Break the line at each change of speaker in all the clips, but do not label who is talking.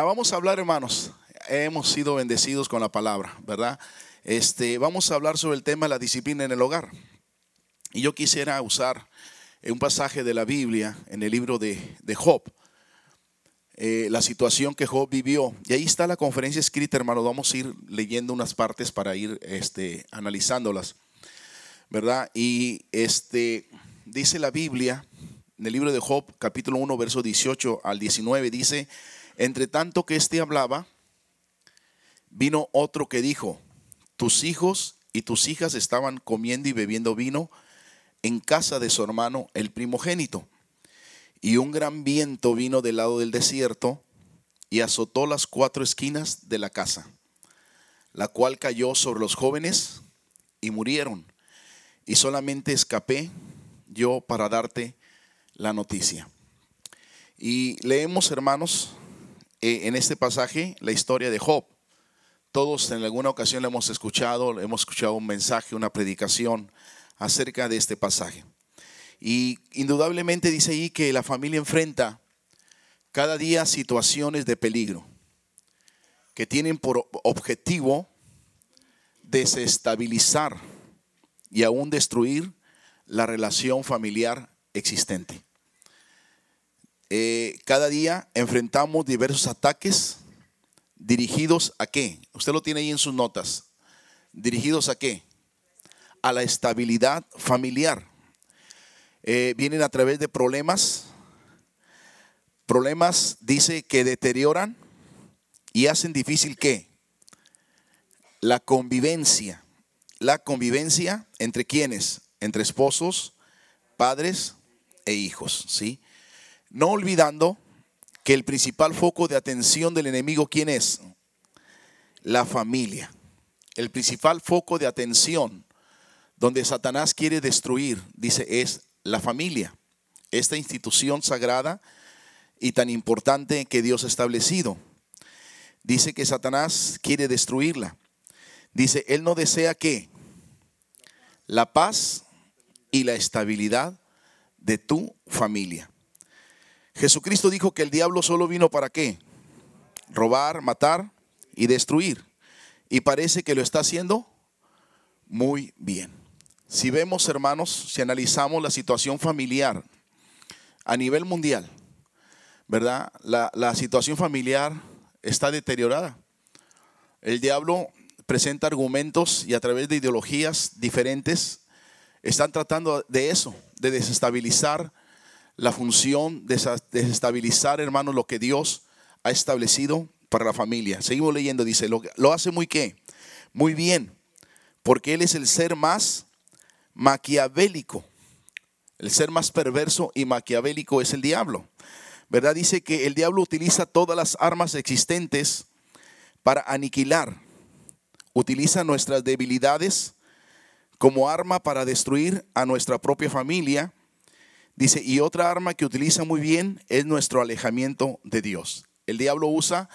vamos a hablar, hermanos. Hemos sido bendecidos con la palabra, ¿verdad? Este, vamos a hablar sobre el tema de la disciplina en el hogar. Y yo quisiera usar un pasaje de la Biblia en el libro de, Job. Eh, la situación que Job vivió. Y ahí está la conferencia escrita, hermano. Vamos a ir leyendo unas partes para ir este, analizándolas. ¿Verdad? Y este, dice la Biblia, en el libro de Job, capítulo 1, verso 18 al 19, dice, entre tanto que éste hablaba, vino otro que dijo, tus hijos y tus hijas estaban comiendo y bebiendo vino en casa de su hermano, el primogénito. Y un gran viento vino del lado del desierto y azotó las cuatro esquinas de la casa, la cual cayó sobre los jóvenes y murieron. Y solamente escapé yo para darte la noticia. Y leemos, hermanos, en este pasaje la historia de Job. Todos en alguna ocasión le hemos escuchado, hemos escuchado un mensaje, una predicación acerca de este pasaje. Y indudablemente dice ahí que la familia enfrenta cada día situaciones de peligro que tienen por objetivo desestabilizar y aún destruir la relación familiar existente. Eh, cada día enfrentamos diversos ataques dirigidos a qué? Usted lo tiene ahí en sus notas. ¿Dirigidos a qué? A la estabilidad familiar. Eh, vienen a través de problemas. Problemas, dice, que deterioran y hacen difícil qué? La convivencia. La convivencia entre quienes? Entre esposos, padres e hijos, ¿sí? No olvidando que el principal foco de atención del enemigo, ¿quién es? La familia. El principal foco de atención donde Satanás quiere destruir, dice, es la familia. Esta institución sagrada y tan importante que Dios ha establecido. Dice que Satanás quiere destruirla. Dice, Él no desea que la paz y la estabilidad de tu familia. Jesucristo dijo que el diablo solo vino para qué? Robar, matar y destruir. Y parece que lo está haciendo muy bien. Si vemos, hermanos, si analizamos la situación familiar a nivel mundial, ¿verdad? La, la situación familiar está deteriorada. El diablo presenta argumentos y a través de ideologías diferentes están tratando de eso, de desestabilizar la función de desestabilizar, hermanos, lo que Dios ha establecido para la familia. Seguimos leyendo, dice, lo, lo hace muy qué? Muy bien, porque Él es el ser más maquiavélico. El ser más perverso y maquiavélico es el diablo. ¿Verdad? Dice que el diablo utiliza todas las armas existentes para aniquilar. Utiliza nuestras debilidades como arma para destruir a nuestra propia familia Dice, y otra arma que utiliza muy bien es nuestro alejamiento de Dios. El diablo usa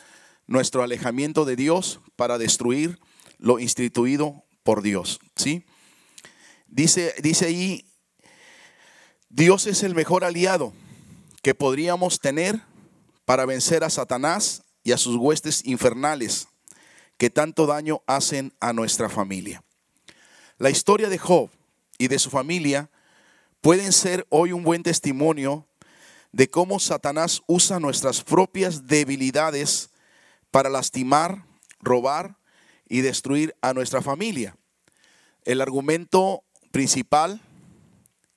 nuestro alejamiento de Dios para destruir lo instituido por Dios. ¿sí? Dice, dice ahí, Dios es el mejor aliado que podríamos tener para vencer a Satanás y a sus huestes infernales que tanto daño hacen a nuestra familia. La historia de Job y de su familia pueden ser hoy un buen testimonio de cómo Satanás usa nuestras propias debilidades para lastimar, robar y destruir a nuestra familia. El argumento principal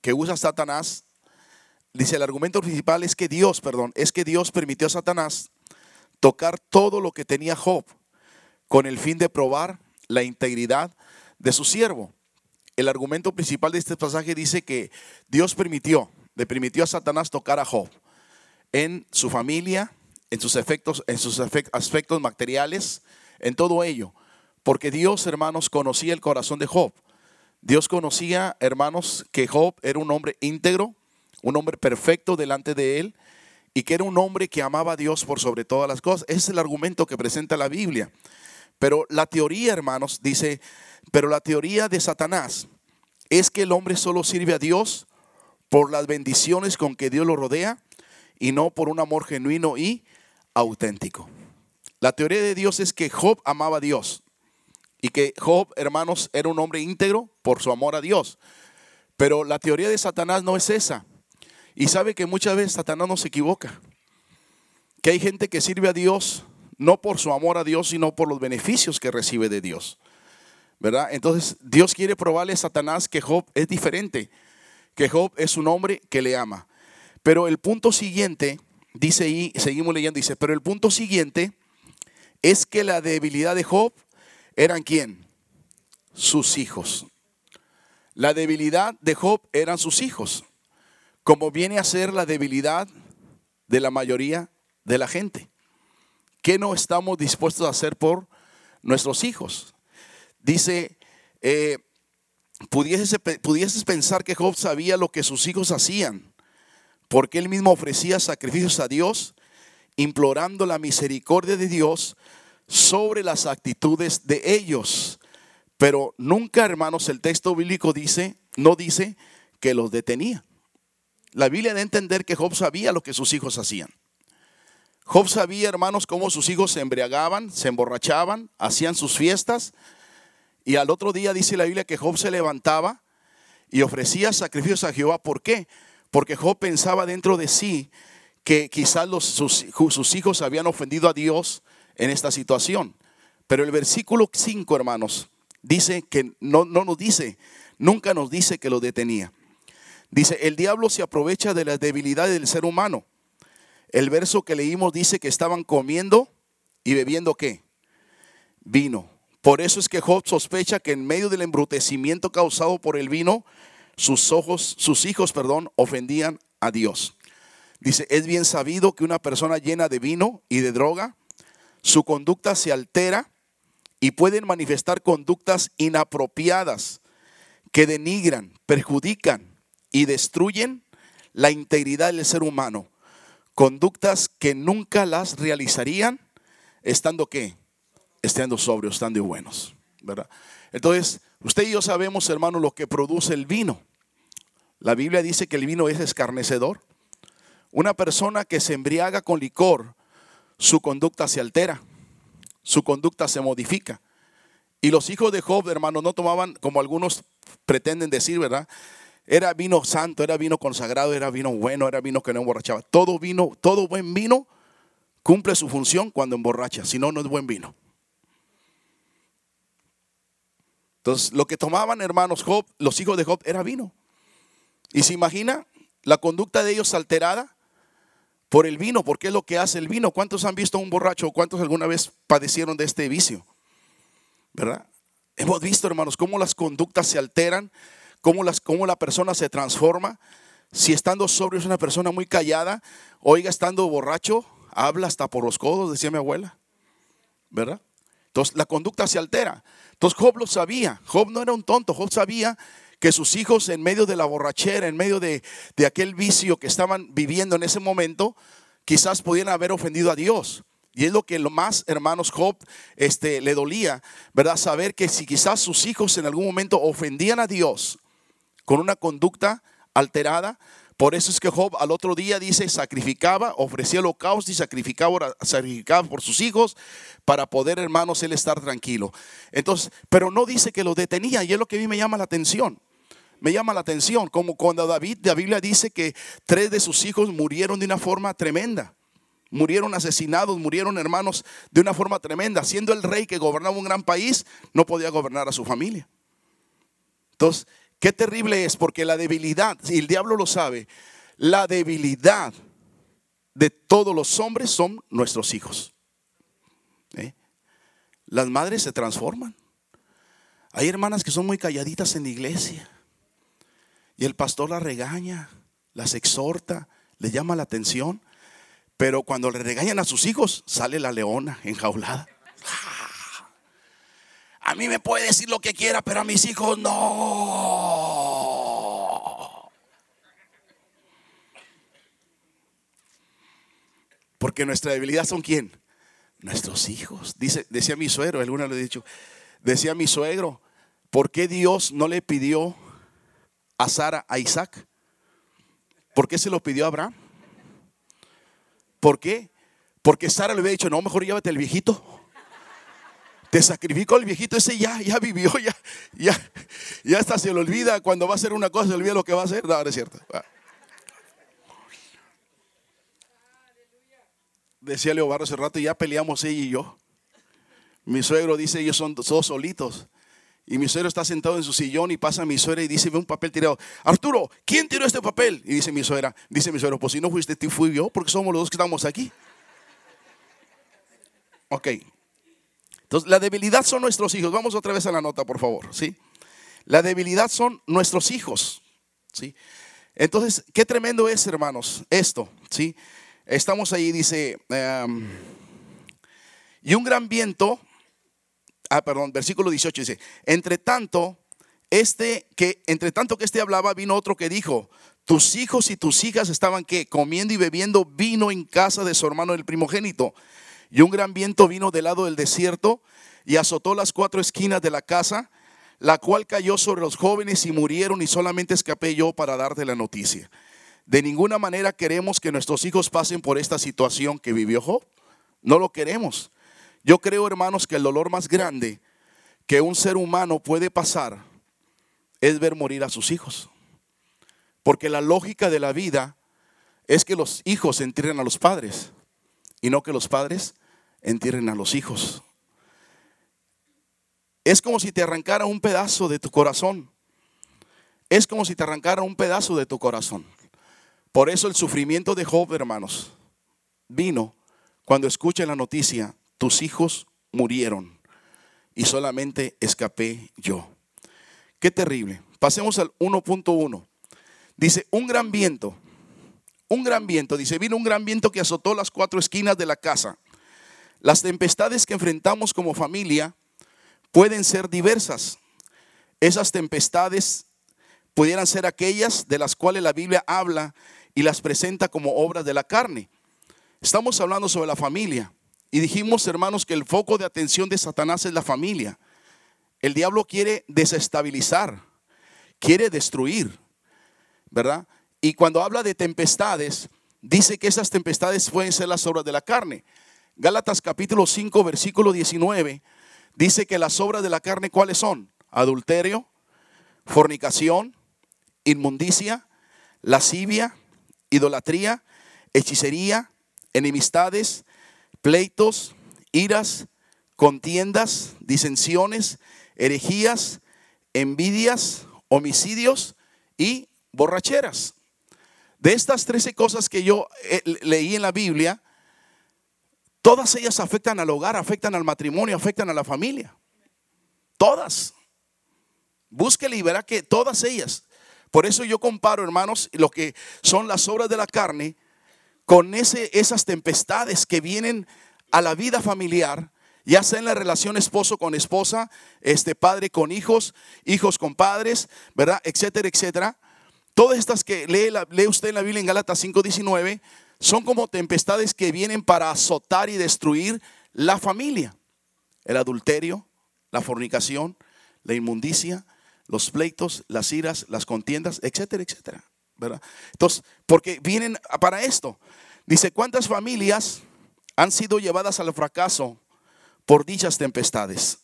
que usa Satanás, dice el argumento principal es que Dios, perdón, es que Dios permitió a Satanás tocar todo lo que tenía Job con el fin de probar la integridad de su siervo el argumento principal de este pasaje dice que Dios permitió, le permitió a Satanás tocar a Job en su familia, en sus efectos, en sus aspectos materiales, en todo ello, porque Dios, hermanos, conocía el corazón de Job. Dios conocía, hermanos, que Job era un hombre íntegro, un hombre perfecto delante de él y que era un hombre que amaba a Dios por sobre todas las cosas. Ese es el argumento que presenta la Biblia. Pero la teoría, hermanos, dice, pero la teoría de Satanás es que el hombre solo sirve a Dios por las bendiciones con que Dios lo rodea y no por un amor genuino y auténtico. La teoría de Dios es que Job amaba a Dios y que Job, hermanos, era un hombre íntegro por su amor a Dios. Pero la teoría de Satanás no es esa. Y sabe que muchas veces Satanás no se equivoca. Que hay gente que sirve a Dios no por su amor a Dios, sino por los beneficios que recibe de Dios. ¿Verdad? Entonces Dios quiere probarle a Satanás que Job es diferente, que Job es un hombre que le ama. Pero el punto siguiente, dice y seguimos leyendo, dice, pero el punto siguiente es que la debilidad de Job eran quién? Sus hijos. La debilidad de Job eran sus hijos, como viene a ser la debilidad de la mayoría de la gente. ¿Qué no estamos dispuestos a hacer por nuestros hijos? Dice, eh, pudieses, pudieses pensar que Job sabía lo que sus hijos hacían, porque él mismo ofrecía sacrificios a Dios, implorando la misericordia de Dios sobre las actitudes de ellos. Pero nunca, hermanos, el texto bíblico dice, no dice que los detenía. La Biblia da a entender que Job sabía lo que sus hijos hacían. Job sabía, hermanos, cómo sus hijos se embriagaban, se emborrachaban, hacían sus fiestas. Y al otro día dice la Biblia que Job se levantaba y ofrecía sacrificios a Jehová. ¿Por qué? Porque Job pensaba dentro de sí que quizás sus, hijos habían ofendido a Dios en esta situación. Pero el versículo 5, hermanos, dice que no, no nos dice, nunca nos dice que lo detenía. Dice, el diablo se aprovecha de la debilidad del ser humano el verso que leímos dice que estaban comiendo y bebiendo qué? Vino. Por eso es que Job sospecha que en medio del embrutecimiento causado por el vino, sus ojos, sus hijos, perdón, ofendían a Dios. Dice, es bien sabido que una persona llena de vino y de droga, su conducta se altera y pueden manifestar conductas inapropiadas que denigran, perjudican y destruyen la integridad del ser humano conductas que nunca las realizarían estando qué? Estando sobrios, estando buenos, ¿verdad? Entonces, usted y yo sabemos, hermano, lo que produce el vino. La Biblia dice que el vino es escarnecedor. Una persona que se embriaga con licor, su conducta se altera, su conducta se modifica. Y los hijos de Job, hermano, no tomaban, como algunos pretenden decir, ¿verdad? Era vino santo, era vino consagrado, era vino bueno, era vino que no emborrachaba. Todo vino, todo buen vino cumple su función cuando emborracha, si no, no es buen vino. Entonces, lo que tomaban hermanos Job, los hijos de Job, era vino. Y se imagina la conducta de ellos alterada por el vino, porque es lo que hace el vino. ¿Cuántos han visto a un borracho? ¿Cuántos alguna vez padecieron de este vicio? ¿Verdad? Hemos visto, hermanos, cómo las conductas se alteran cómo, las, cómo la persona se transforma. Si estando sobrio es una persona muy callada, oiga, estando borracho, habla hasta por los codos, decía mi abuela. ¿Verdad? Entonces la conducta se altera. Entonces Job lo sabía. Job no era un tonto. Job sabía que sus hijos en medio de la borrachera, en medio de, de aquel vicio que estaban viviendo en ese momento, quizás pudieran haber ofendido a Dios. Y es lo que lo más, hermanos, Job este, le dolía, ¿verdad? Saber que si quizás sus hijos en algún momento ofendían a Dios, con una conducta alterada. Por eso es que Job al otro día dice, sacrificaba, ofrecía holocausto y sacrificaba, sacrificaba por sus hijos para poder, hermanos, él estar tranquilo. Entonces, pero no dice que lo detenía y es lo que a mí me llama la atención. Me llama la atención, como cuando David, la Biblia dice que tres de sus hijos murieron de una forma tremenda. Murieron asesinados, murieron hermanos de una forma tremenda. Siendo el rey que gobernaba un gran país, no podía gobernar a su familia. Entonces, Qué terrible es porque la debilidad, y el diablo lo sabe, la debilidad de todos los hombres son nuestros hijos. ¿Eh? Las madres se transforman. Hay hermanas que son muy calladitas en la iglesia y el pastor las regaña, las exhorta, les llama la atención, pero cuando le regañan a sus hijos sale la leona enjaulada. A mí me puede decir lo que quiera, pero a mis hijos no. Porque nuestra debilidad son quién? Nuestros hijos. Dice, decía mi suegro, alguna lo he dicho, decía mi suegro, ¿por qué Dios no le pidió a Sara a Isaac? ¿Por qué se lo pidió a Abraham? ¿Por qué? Porque Sara le había dicho, no, mejor llévate el viejito. Te sacrificó el viejito, ese ya, ya vivió, ya, ya, ya hasta se le olvida cuando va a hacer una cosa, se olvida lo que va a hacer. No, no es cierto. Decía Leo Barro hace rato, ya peleamos ella y yo. Mi suegro dice, ellos son todos solitos. Y mi suegro está sentado en su sillón y pasa a mi suegra y dice, ve un papel tirado. Arturo, ¿quién tiró este papel? Y dice mi suegra, dice mi suegro, pues si no fuiste tú, fui yo, porque somos los dos que estamos aquí. Ok. Entonces, la debilidad son nuestros hijos. Vamos otra vez a la nota, por favor. ¿sí? La debilidad son nuestros hijos. ¿sí? Entonces, qué tremendo es, hermanos, esto. ¿sí? Estamos ahí, dice, em, y un gran viento, ah, perdón, versículo 18 dice, entre tanto, este que, entre tanto que este hablaba, vino otro que dijo, tus hijos y tus hijas estaban que comiendo y bebiendo vino en casa de su hermano el primogénito. Y un gran viento vino del lado del desierto y azotó las cuatro esquinas de la casa, la cual cayó sobre los jóvenes y murieron y solamente escapé yo para darte la noticia. De ninguna manera queremos que nuestros hijos pasen por esta situación que vivió Job. No lo queremos. Yo creo, hermanos, que el dolor más grande que un ser humano puede pasar es ver morir a sus hijos. Porque la lógica de la vida es que los hijos entierren a los padres y no que los padres entierren a los hijos. Es como si te arrancara un pedazo de tu corazón. Es como si te arrancara un pedazo de tu corazón. Por eso el sufrimiento de Job, hermanos, vino cuando escuché la noticia, tus hijos murieron y solamente escapé yo. Qué terrible. Pasemos al 1.1. Dice, un gran viento, un gran viento, dice, vino un gran viento que azotó las cuatro esquinas de la casa las tempestades que enfrentamos como familia pueden ser diversas. Esas tempestades pudieran ser aquellas de las cuales la Biblia habla y las presenta como obras de la carne. Estamos hablando sobre la familia y dijimos, hermanos, que el foco de atención de Satanás es la familia. El diablo quiere desestabilizar, quiere destruir, ¿verdad? Y cuando habla de tempestades, dice que esas tempestades pueden ser las obras de la carne. Gálatas capítulo 5, versículo 19, dice que las obras de la carne, ¿cuáles son? Adulterio, fornicación, inmundicia, lascivia, idolatría, hechicería, enemistades, pleitos, iras, contiendas, disensiones, herejías, envidias, homicidios y borracheras. De estas trece cosas que yo eh, leí en la Biblia, Todas ellas afectan al hogar, afectan al matrimonio, afectan a la familia. Todas. Búsquele y verá que todas ellas. Por eso yo comparo, hermanos, lo que son las obras de la carne con ese, esas tempestades que vienen a la vida familiar, ya sea en la relación esposo con esposa, este padre con hijos, hijos con padres, ¿verdad? Etcétera, etcétera. Todas estas que lee, lee usted en la Biblia en Gálatas 5:19 son como tempestades que vienen para azotar y destruir la familia. El adulterio, la fornicación, la inmundicia, los pleitos, las iras, las contiendas, etcétera, etcétera. ¿verdad? Entonces, porque vienen para esto. Dice, ¿cuántas familias han sido llevadas al fracaso por dichas tempestades?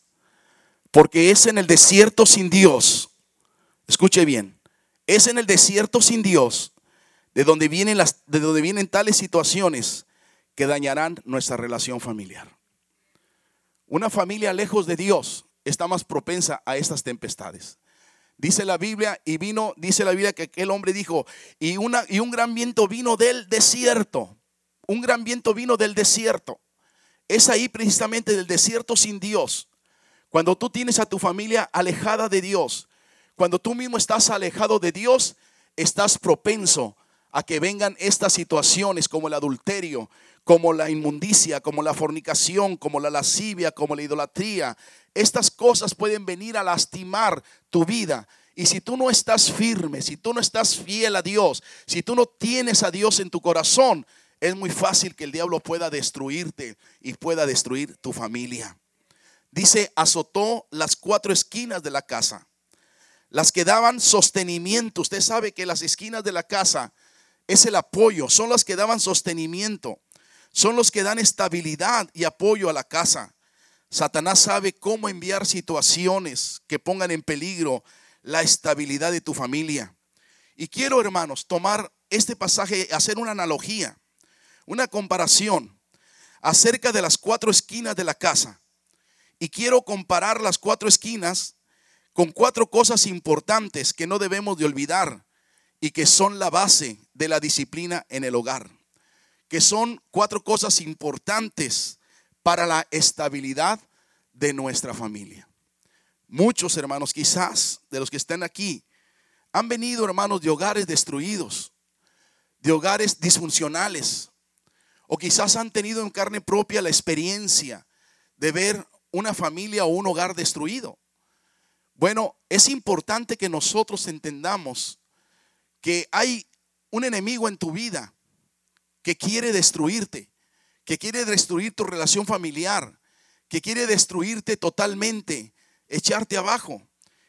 Porque es en el desierto sin Dios. Escuche bien, es en el desierto sin Dios de donde vienen, las, de vienen tales situaciones que dañarán nuestra relación familiar. Una familia lejos de Dios está más propensa a estas tempestades. Dice la Biblia, y vino, dice la Biblia que aquel hombre dijo, y, una, y un gran viento vino del desierto. Un gran viento vino del desierto. Es ahí precisamente del desierto sin Dios. Cuando tú tienes a tu familia alejada de Dios, cuando tú mismo estás alejado de Dios, estás propenso a que vengan estas situaciones como el adulterio, como la inmundicia, como la fornicación, como la lascivia, como la idolatría. Estas cosas pueden venir a lastimar tu vida. Y si tú no estás firme, si tú no estás fiel a Dios, si tú no tienes a Dios en tu corazón, es muy fácil que el diablo pueda destruirte y pueda destruir tu familia. Dice, azotó las cuatro esquinas de la casa, las que daban sostenimiento. Usted sabe que las esquinas de la casa es el apoyo, son las que daban sostenimiento, son los que dan estabilidad y apoyo a la casa. Satanás sabe cómo enviar situaciones que pongan en peligro la estabilidad de tu familia. Y quiero, hermanos, tomar este pasaje, hacer una analogía, una comparación acerca de las cuatro esquinas de la casa. Y quiero comparar las cuatro esquinas con cuatro cosas importantes que no debemos de olvidar y que son la base de la disciplina en el hogar. Que son cuatro cosas importantes para la estabilidad de nuestra familia. Muchos hermanos, quizás de los que están aquí, han venido hermanos de hogares destruidos, de hogares disfuncionales, o quizás han tenido en carne propia la experiencia de ver una familia o un hogar destruido. Bueno, es importante que nosotros entendamos que hay un enemigo en tu vida que quiere destruirte, que quiere destruir tu relación familiar, que quiere destruirte totalmente, echarte abajo.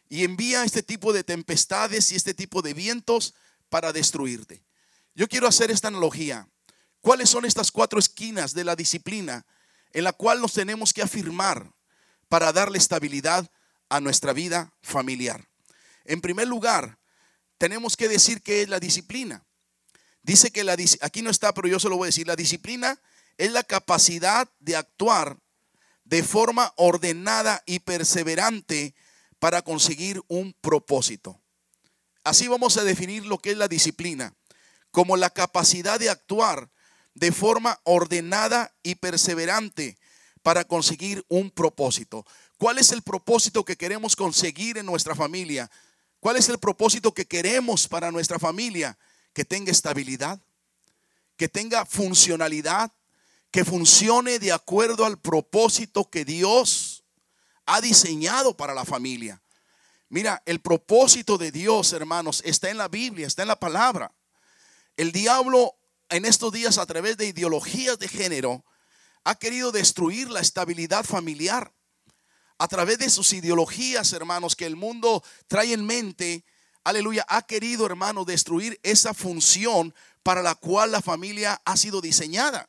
Y envía este tipo de tempestades y este tipo de vientos para destruirte. Yo quiero hacer esta analogía. ¿Cuáles son estas cuatro esquinas de la disciplina en la cual nos tenemos que afirmar para darle estabilidad a nuestra vida familiar? En primer lugar, tenemos que decir que es la disciplina. Dice que la aquí no está, pero yo se lo voy a decir, la disciplina es la capacidad de actuar de forma ordenada y perseverante para conseguir un propósito. Así vamos a definir lo que es la disciplina, como la capacidad de actuar de forma ordenada y perseverante para conseguir un propósito. ¿Cuál es el propósito que queremos conseguir en nuestra familia? ¿Cuál es el propósito que queremos para nuestra familia? Que tenga estabilidad, que tenga funcionalidad, que funcione de acuerdo al propósito que Dios ha diseñado para la familia. Mira, el propósito de Dios, hermanos, está en la Biblia, está en la palabra. El diablo en estos días a través de ideologías de género ha querido destruir la estabilidad familiar. A través de sus ideologías, hermanos, que el mundo trae en mente, aleluya, ha querido, hermanos, destruir esa función para la cual la familia ha sido diseñada.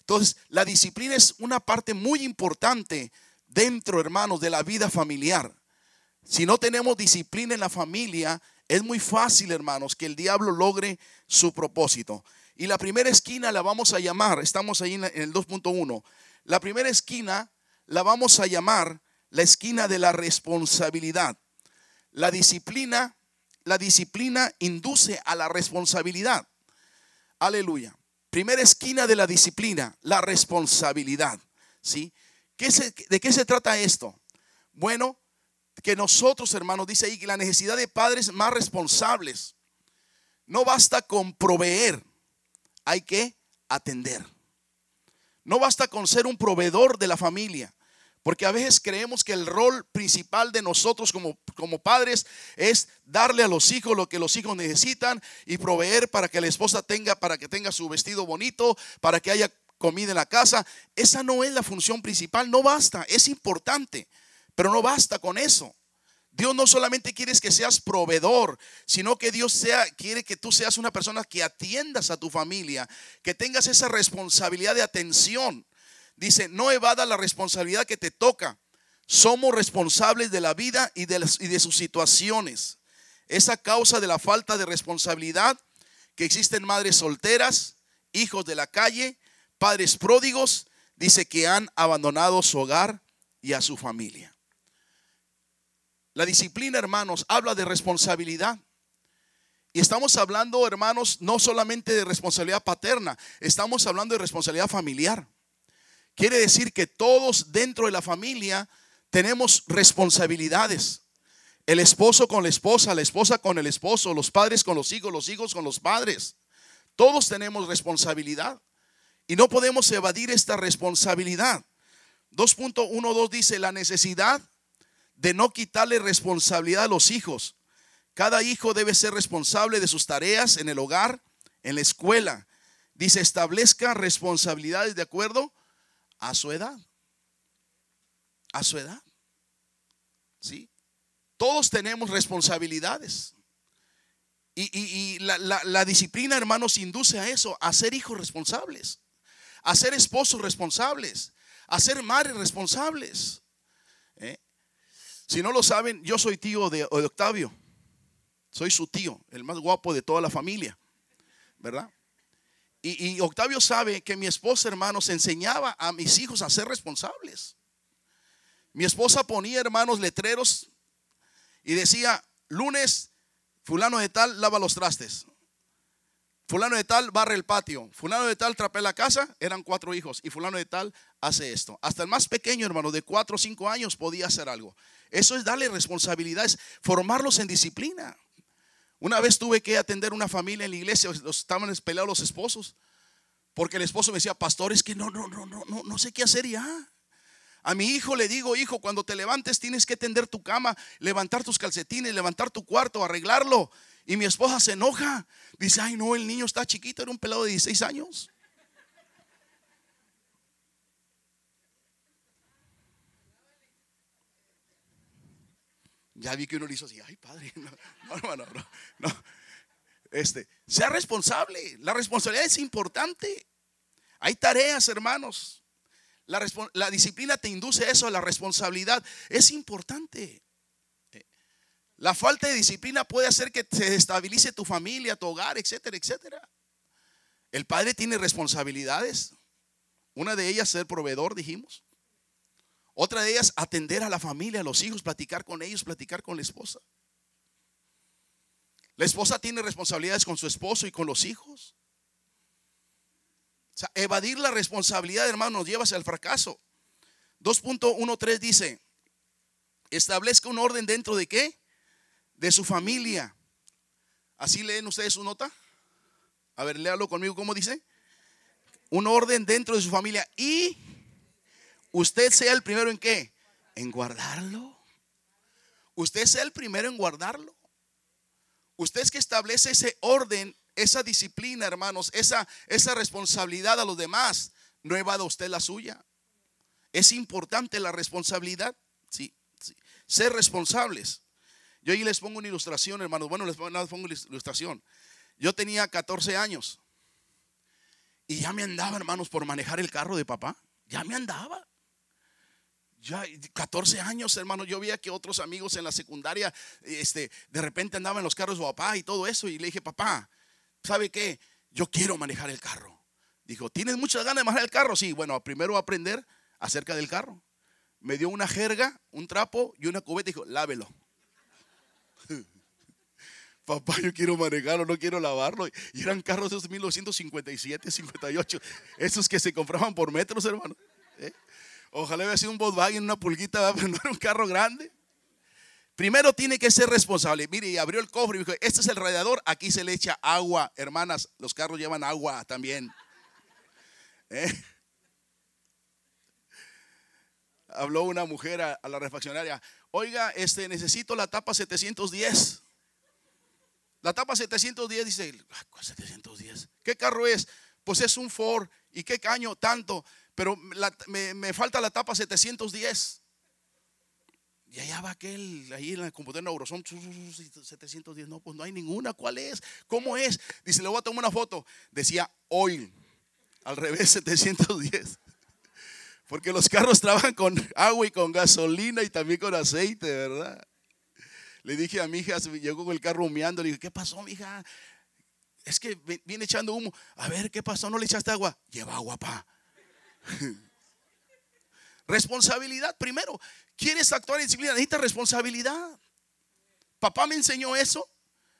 Entonces, la disciplina es una parte muy importante dentro, hermanos, de la vida familiar. Si no tenemos disciplina en la familia, es muy fácil, hermanos, que el diablo logre su propósito. Y la primera esquina la vamos a llamar, estamos ahí en el 2.1, la primera esquina la vamos a llamar la esquina de la responsabilidad. La disciplina, la disciplina induce a la responsabilidad. Aleluya. Primera esquina de la disciplina, la responsabilidad. ¿sí? ¿De qué se trata esto? Bueno, que nosotros, hermanos, dice ahí que la necesidad de padres más responsables. No basta con proveer, hay que atender. No basta con ser un proveedor de la familia. Porque a veces creemos que el rol principal de nosotros como, como padres es darle a los hijos lo que los hijos necesitan y proveer para que la esposa tenga, para que tenga su vestido bonito, para que haya comida en la casa. Esa no es la función principal, no basta, es importante, pero no basta con eso. Dios no solamente quiere que seas proveedor, sino que Dios sea, quiere que tú seas una persona que atiendas a tu familia, que tengas esa responsabilidad de atención. Dice, no evada la responsabilidad que te toca. Somos responsables de la vida y de, sus situaciones. Esa causa de la falta de responsabilidad que existen madres solteras, hijos de la calle, padres pródigos, dice que han abandonado su hogar y a su familia. La disciplina, hermanos, habla de responsabilidad. Y estamos hablando, hermanos, no solamente de responsabilidad paterna, estamos hablando de responsabilidad familiar. Quiere decir que todos dentro de la familia tenemos responsabilidades. El esposo con la esposa, la esposa con el esposo, los padres con los hijos, los hijos con los padres. Todos tenemos responsabilidad y no podemos evadir esta responsabilidad. 2.12 dice la necesidad de no quitarle responsabilidad a los hijos. Cada hijo debe ser responsable de sus tareas en el hogar, en la escuela. Dice, establezca responsabilidades de acuerdo a su edad. A su edad. ¿Sí? Todos tenemos responsabilidades. Y, la, disciplina, hermanos, induce a eso, a ser hijos responsables, a ser esposos responsables, a ser madres responsables. ¿eh? Si no lo saben, yo soy tío de, Octavio. Soy su tío, el más guapo de toda la familia. ¿Verdad? Y, Octavio sabe que mi esposa, hermanos, enseñaba a mis hijos a ser responsables. Mi esposa ponía, hermanos, letreros y decía, lunes, fulano de tal lava los trastes. Fulano de tal barre el patio. Fulano de tal trapea la casa. Eran cuatro hijos. Y fulano de tal hace esto. Hasta el más pequeño, hermano, de cuatro o cinco años podía hacer algo. Eso es darle responsabilidades, formarlos en disciplina. Una vez tuve que atender una familia en la iglesia, estaban peleados los esposos, porque el esposo me decía, pastor, es que no, no, no, no, no, no sé qué hacer ya. A mi hijo le digo, hijo, cuando te levantes tienes que tender tu cama, levantar tus calcetines, levantar tu cuarto, arreglarlo. Y mi esposa se enoja. Dice, ay no, el niño está chiquito, era un pelado de 16 años. Ya vi que uno le hizo así, ay padre, no, no, no, no, Este, sea responsable, la responsabilidad es importante. Hay tareas, hermanos. La, la disciplina te induce eso, la responsabilidad es importante. La falta de disciplina puede hacer que se estabilice tu familia, tu hogar, etcétera, etcétera. El padre tiene responsabilidades. Una de ellas ser proveedor, dijimos. Otra de ellas, atender a la familia, a los hijos, platicar con ellos, platicar con la esposa. La esposa tiene responsabilidades con su esposo y con los hijos. O sea, evadir la responsabilidad, hermano, nos lleva hacia el fracaso. 2.13 dice, establezca un orden dentro de qué? De su familia. ¿Así leen ustedes su nota? A ver, léalo conmigo, ¿cómo dice? Un orden dentro de su familia y usted sea el primero en qué? En guardarlo. Usted sea el primero en guardarlo. Usted es que establece ese orden, esa disciplina, hermanos, esa, esa responsabilidad a los demás. No evada usted la suya. Es importante la responsabilidad. Sí, Ser responsables. Yo ahí les pongo una ilustración, hermanos. Bueno, les pongo, una ilustración. Yo tenía 14 años y ya me andaba, hermanos, por manejar el carro de papá. Ya me andaba. Ya 14 años, hermano, yo veía que otros amigos en la secundaria, este, de repente andaban en los carros de papá y todo eso. Y le dije, papá, ¿sabe qué? Yo quiero manejar el carro. Dijo, ¿tienes muchas ganas de manejar el carro? Sí, bueno, primero aprender acerca del carro. Me dio una jerga, un trapo y una cubeta y dijo, lávelo. Papá, yo quiero manejarlo, no quiero lavarlo. Y eran carros de 1957, 58. Esos que se compraban por metros, hermano. ¿Eh? Ojalá hubiera sido un Volkswagen, una pulguita, pero no un carro grande. Primero tiene que ser responsable. Mire, y abrió el cofre y dijo, este es el radiador, aquí se le echa agua. Hermanas, los carros llevan agua también. ¿Eh? Habló una mujer a, la refaccionaria, oiga, este, necesito la tapa 710. La tapa 710 dice, 710? ¿Qué carro es? Pues es un Ford. ¿Y qué caño? Tanto pero me, falta la tapa 710. Y allá va aquel, ahí en la computadora Neurosom, 710, no, pues no hay ninguna, ¿cuál es? ¿Cómo es? Dice, le voy a tomar una foto. Decía oil, al revés, 710. Porque los carros trabajan con agua y con gasolina y también con aceite, ¿verdad? Le dije a mi hija, llegó con el carro humeando, le dije, ¿qué pasó, mi hija? Es que viene echando humo. A ver, ¿qué pasó? ¿No le echaste agua? Lleva agua, pa. Responsabilidad primero. ¿Quieres actuar en disciplina? Necesitas responsabilidad. Papá me enseñó eso.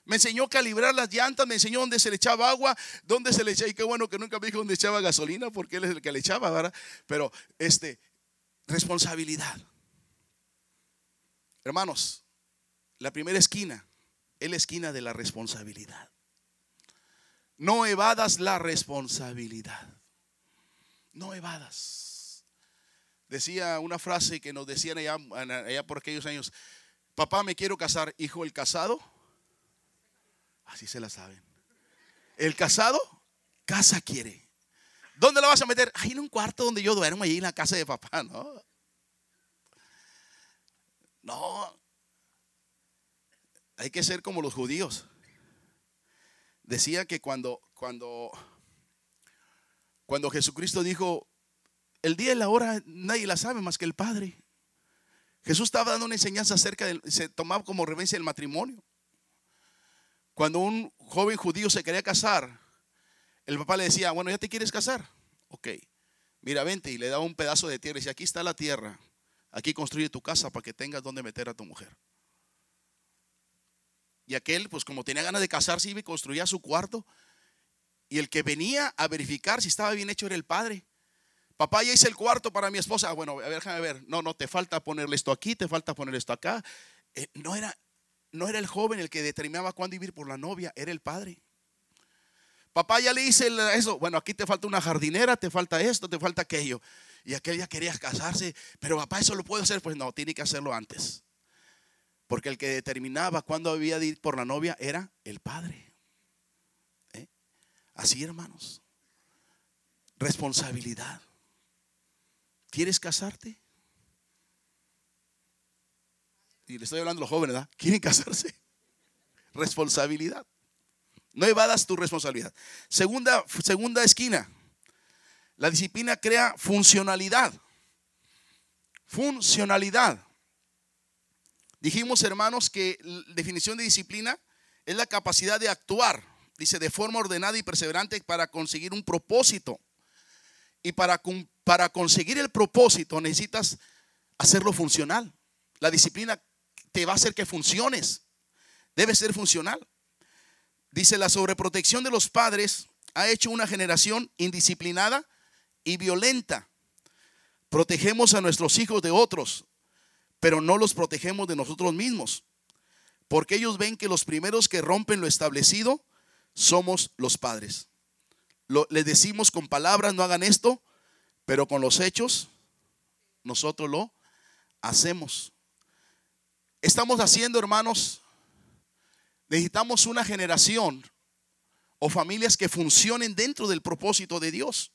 Me enseñó a calibrar las llantas, me enseñó dónde se le echaba agua, dónde se le echaba, y qué bueno que nunca me dijo dónde echaba gasolina, porque él es el que le echaba, ¿verdad? Pero, este, responsabilidad. Hermanos, la primera esquina es la esquina de la responsabilidad. No evadas la responsabilidad no evadas. Decía una frase que nos decían allá, por aquellos años, papá me quiero casar, hijo el casado, así se la saben. El casado, casa quiere. ¿Dónde la vas a meter? Ahí en un cuarto donde yo duermo, ahí en la casa de papá, ¿no? No. Hay que ser como los judíos. Decía que cuando, cuando Cuando Jesucristo dijo, el día y la hora nadie la sabe más que el Padre. Jesús estaba dando una enseñanza acerca del, se tomaba como reverencia el matrimonio. Cuando un joven judío se quería casar, el papá le decía, bueno, ¿ya te quieres casar? Ok, mira, vente y le daba un pedazo de tierra y decía, aquí está la tierra, aquí construye tu casa para que tengas donde meter a tu mujer. Y aquel, pues como tenía ganas de casarse, iba y construía su cuarto. Y el que venía a verificar si estaba bien hecho era el padre. Papá, ya hice el cuarto para mi esposa. Ah, bueno, a ver, déjame ver. No, no, te falta ponerle esto aquí, te falta poner esto acá. Eh, no, era, no era el joven el que determinaba cuándo vivir por la novia, era el padre. Papá, ya le hice eso. Bueno, aquí te falta una jardinera, te falta esto, te falta aquello. Y aquel ya quería casarse, pero papá, eso lo puedo hacer. Pues no, tiene que hacerlo antes. Porque el que determinaba cuándo había de ir por la novia era el padre. Así, hermanos. Responsabilidad. ¿Quieres casarte? Y le estoy hablando a los jóvenes, ¿verdad? ¿Quieren casarse? Responsabilidad. No evadas tu responsabilidad. Segunda, segunda esquina. La disciplina crea funcionalidad. Funcionalidad. Dijimos, hermanos, que la definición de disciplina es la capacidad de actuar, dice, de forma ordenada y perseverante para conseguir un propósito. Y para, para conseguir el propósito necesitas hacerlo funcional. La disciplina te va a hacer que funciones. Debe ser funcional. Dice, la sobreprotección de los padres ha hecho una generación indisciplinada y violenta. Protegemos a nuestros hijos de otros, pero no los protegemos de nosotros mismos. Porque ellos ven que los primeros que rompen lo establecido somos los padres. les decimos con palabras, no hagan esto, pero con los hechos nosotros lo hacemos. Estamos haciendo, hermanos, Necesitamos una generación o familias que funcionen dentro del propósito de Dios.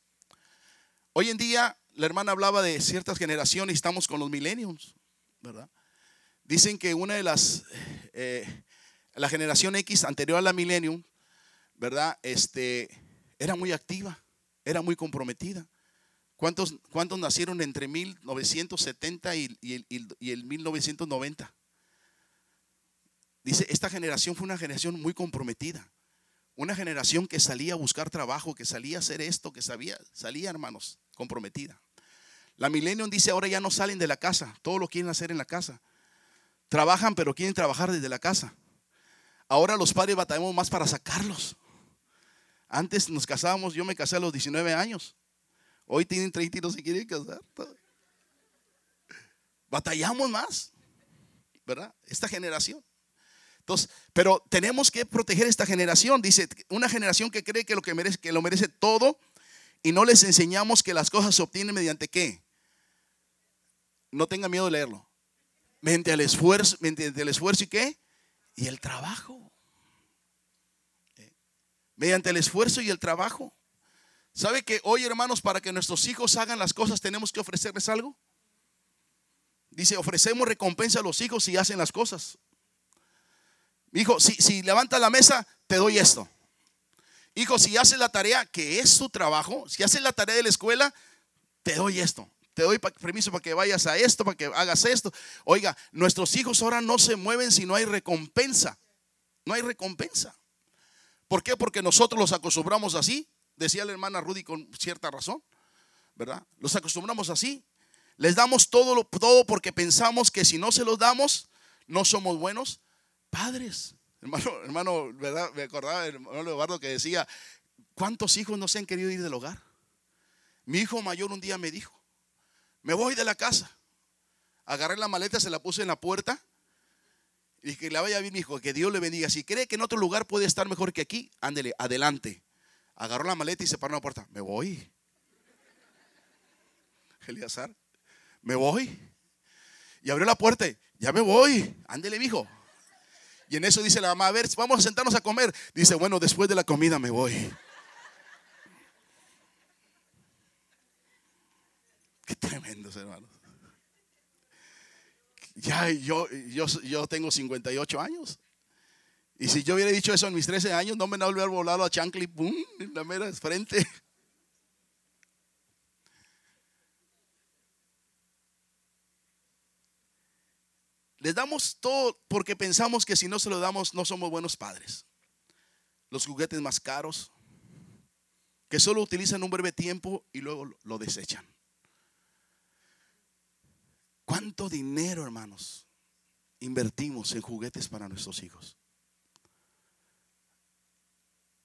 Hoy en día, la hermana hablaba de ciertas generaciones estamos con los millennials, ¿verdad? Dicen que una de las, eh, la generación X anterior a la millennium, ¿verdad? Este, era muy activa, era muy comprometida. ¿Cuántos, cuántos nacieron entre 1970 y, el 1990? Dice, esta generación fue una generación muy comprometida. Una generación que salía a buscar trabajo, que salía a hacer esto, que sabía, salía, hermanos, comprometida. La Millennium dice, ahora ya no salen de la casa, todo lo quieren hacer en la casa. Trabajan, pero quieren trabajar desde la casa. Ahora los padres batallamos más para sacarlos. Antes nos casábamos, yo me casé a los 19 años. Hoy tienen 30 y no se quieren casar. Batallamos más, ¿verdad? Esta generación. Entonces, pero tenemos que proteger esta generación. Dice, una generación que cree que lo, que, merece, que lo merece todo y no les enseñamos que las cosas se obtienen mediante qué. No tenga miedo de leerlo. Mediante el esfuerzo, mediante el esfuerzo y qué? Y el trabajo. Mediante el esfuerzo y el trabajo. ¿Sabe que hoy, hermanos, para que nuestros hijos hagan las cosas tenemos que ofrecerles algo? Dice, ofrecemos recompensa a los hijos si hacen las cosas. Hijo, si, si levanta la mesa, te doy esto. Hijo, si haces la tarea, que es tu trabajo, si haces la tarea de la escuela, te doy esto. Te doy permiso para que vayas a esto, para que hagas esto. Oiga, nuestros hijos ahora no se mueven si no hay recompensa. No hay recompensa. ¿Por qué? Porque nosotros los acostumbramos así. Decía la hermana Rudy con cierta razón, ¿verdad? Los acostumbramos así. Les damos todo, todo porque pensamos que si no se los damos, no somos buenos Padres, hermano, hermano, ¿verdad? Me acordaba del hermano Eduardo que decía, ¿cuántos hijos no se han querido ir del hogar? Mi hijo mayor un día me dijo, me voy de la casa. Agarré la maleta, se la puse en la puerta y que le vaya bien, hijo, que Dios le bendiga. Si cree que en otro lugar puede estar mejor que aquí, ándele, adelante. Agarró la maleta y se paró en la puerta. Me voy. Eliazar, me voy. Y abrió la puerta. Ya me voy. Ándele, hijo. Y en eso dice la mamá, a ver, vamos a sentarnos a comer. Dice, bueno, después de la comida me voy. Qué tremendos, hermanos ya yo, yo, yo tengo 58 años. Y si yo hubiera dicho eso en mis 13 años, no me hubiera volado a Chancli, boom, en la mera frente. Les damos todo porque pensamos que si no se lo damos, no somos buenos padres. Los juguetes más caros, que solo utilizan un breve tiempo y luego lo desechan. ¿Cuánto dinero, hermanos, invertimos en juguetes para nuestros hijos?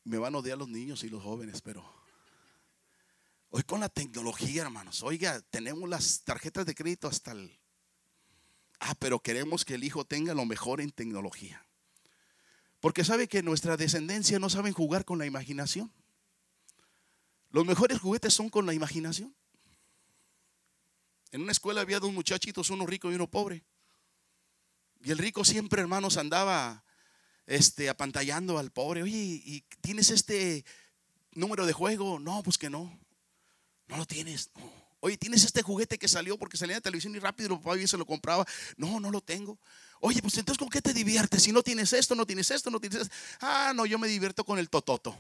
Me van a odiar los niños y los jóvenes, pero hoy con la tecnología, hermanos, oiga, tenemos las tarjetas de crédito hasta el... Ah, pero queremos que el hijo tenga lo mejor en tecnología. Porque sabe que nuestra descendencia no saben jugar con la imaginación. Los mejores juguetes son con la imaginación. En una escuela había dos muchachitos, uno rico y uno pobre. Y el rico siempre, hermanos, andaba este, apantallando al pobre. Oye, ¿y tienes este número de juego? No, pues que no. No lo tienes. Oye, ¿tienes este juguete que salió porque salía de televisión y rápido el papá bien se lo compraba? No, no lo tengo. Oye, pues entonces ¿con qué te diviertes? Si no tienes esto, no tienes esto, no tienes esto. Ah, no, yo me divierto con el tototo.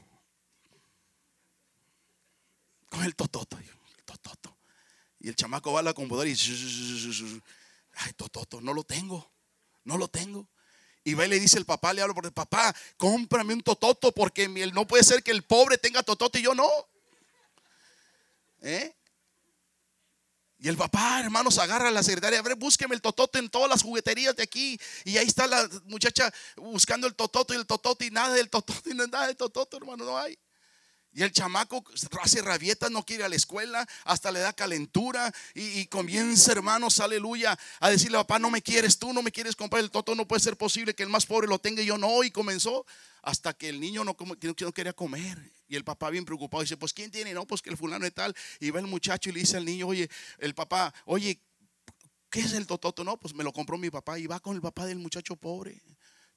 Con el tototo. El tototo. Y el chamaco va a la computadora y... Ay, tototo, no lo tengo. No lo tengo. Y va y le dice el papá, le hablo porque papá, cómprame un tototo porque no puede ser que el pobre tenga tototo y yo no. ¿Eh? Y el papá, hermanos, agarra a la secretaria, a ver, búsqueme el tototo en todas las jugueterías de aquí. Y ahí está la muchacha buscando el tototo y el tototo y nada del tototo y nada del tototo, hermano, no hay. Y el chamaco hace rabietas, no quiere ir a la escuela, hasta le da calentura y, comienza, hermanos, aleluya, a decirle, papá, no me quieres tú, no me quieres comprar el toto, no puede ser posible que el más pobre lo tenga y yo no. Y comenzó hasta que el niño no, no quería comer. Y el papá bien preocupado dice, pues ¿quién tiene? No, pues que el fulano es tal. Y va el muchacho y le dice al niño, oye, el papá, oye, ¿qué es el tototo? No, pues me lo compró mi papá. Y va con el papá del muchacho pobre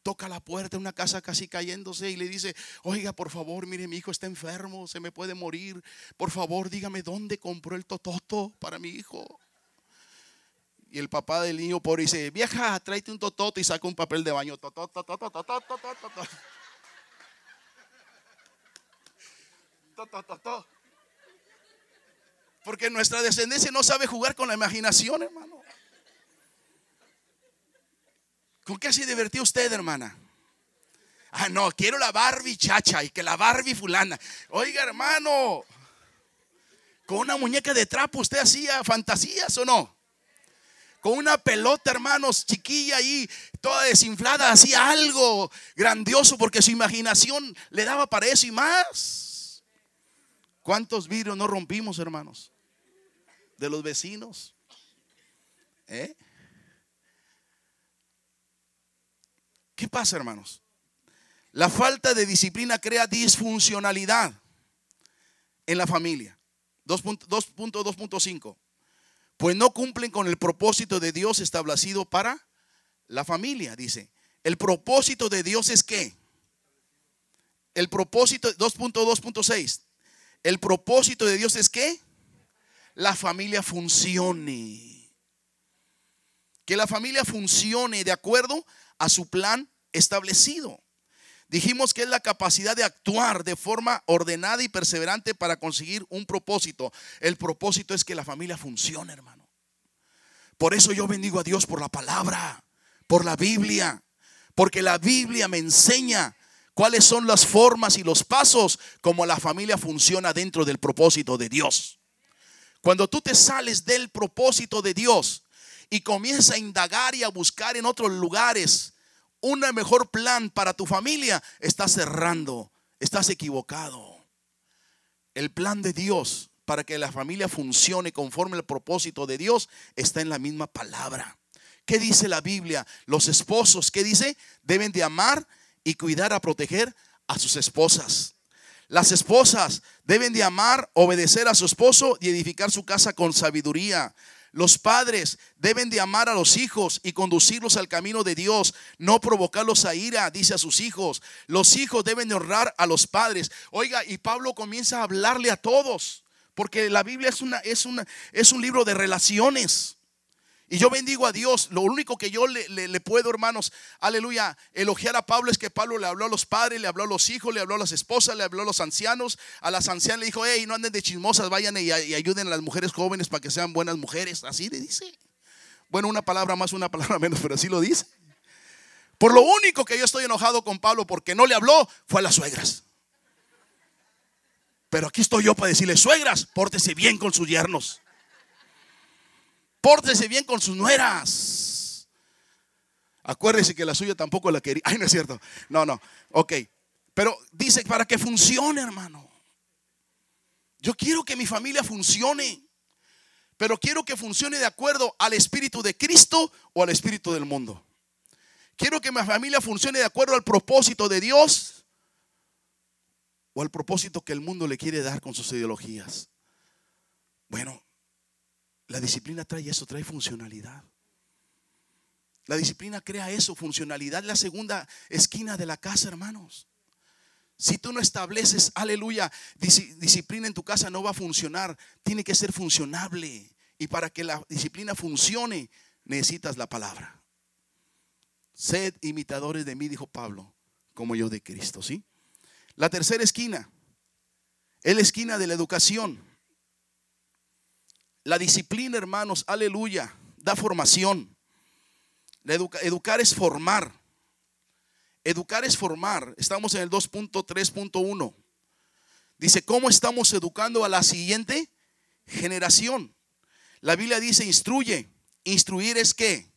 toca la puerta de una casa casi cayéndose y le dice, oiga, por favor, mire, mi hijo está enfermo, se me puede morir. Por favor, dígame dónde compró el tototo para mi hijo. Y el papá del niño pobre dice, vieja, tráete un tototo y saca un papel de baño. Porque nuestra descendencia no sabe jugar con la imaginación, hermano. ¿Con qué se divertió usted, hermana? Ah, no, quiero la Barbie chacha y que la Barbie fulana. Oiga, hermano, con una muñeca de trapo usted hacía fantasías o no? Con una pelota, hermanos, chiquilla ahí, toda desinflada, hacía algo grandioso porque su imaginación le daba para eso y más. ¿Cuántos vidrios no rompimos, hermanos? De los vecinos. ¿Eh? ¿Qué pasa, hermanos? La falta de disciplina crea disfuncionalidad en la familia. 2.2.5. Pues no cumplen con el propósito de Dios establecido para la familia, dice. El propósito de Dios es qué? El propósito 2.2.6. El propósito de Dios es que la familia funcione. Que la familia funcione de acuerdo a su plan establecido. Dijimos que es la capacidad de actuar de forma ordenada y perseverante para conseguir un propósito. El propósito es que la familia funcione, hermano. Por eso yo bendigo a Dios por la palabra, por la Biblia, porque la Biblia me enseña cuáles son las formas y los pasos como la familia funciona dentro del propósito de Dios. Cuando tú te sales del propósito de Dios y comienzas a indagar y a buscar en otros lugares, un mejor plan para tu familia, estás cerrando, estás equivocado. El plan de Dios para que la familia funcione conforme al propósito de Dios está en la misma palabra. ¿Qué dice la Biblia? Los esposos, ¿qué dice? Deben de amar y cuidar a proteger a sus esposas. Las esposas deben de amar, obedecer a su esposo y edificar su casa con sabiduría. Los padres deben de amar a los hijos y conducirlos al camino de Dios, no provocarlos a ira, dice a sus hijos. Los hijos deben de honrar a los padres. Oiga, y Pablo comienza a hablarle a todos, porque la Biblia es, una, es, una, es un libro de relaciones. Y yo bendigo a Dios. Lo único que yo le, puedo, hermanos, aleluya, elogiar a Pablo es que Pablo le habló a los padres, le habló a los hijos, le habló a las esposas, le habló a los ancianos. A las ancianas le dijo, hey, no anden de chismosas, vayan y, ayuden a las mujeres jóvenes para que sean buenas mujeres. Así le dice. Bueno, una palabra más, una palabra menos, pero así lo dice. Por lo único que yo estoy enojado con Pablo porque no le habló fue a las suegras. Pero aquí estoy yo para decirle, suegras, pórtese bien con sus yernos. Pórtese bien con sus nueras. Acuérdese que la suya tampoco la quería. Ay, no es cierto. No, no. Ok. Pero dice para que funcione, hermano. Yo quiero que mi familia funcione. Pero quiero que funcione de acuerdo al espíritu de Cristo o al espíritu del mundo. Quiero que mi familia funcione de acuerdo al propósito de Dios o al propósito que el mundo le quiere dar con sus ideologías. Bueno, la disciplina trae eso, trae funcionalidad. La disciplina crea eso, funcionalidad, la segunda esquina de la casa, hermanos. Si tú no estableces, aleluya, disciplina en tu casa no va a funcionar. Tiene que ser funcionable. Y para que la disciplina funcione, necesitas la palabra. Sed imitadores de mí, dijo Pablo, como yo de Cristo, ¿sí? La tercera esquina es la esquina de la educación. La disciplina, hermanos, aleluya, da formación. educar es formar. Educar es formar. Estamos en el 2.3.1. Dice, ¿cómo estamos educando a la siguiente generación? La Biblia dice, instruye. Instruir es qué?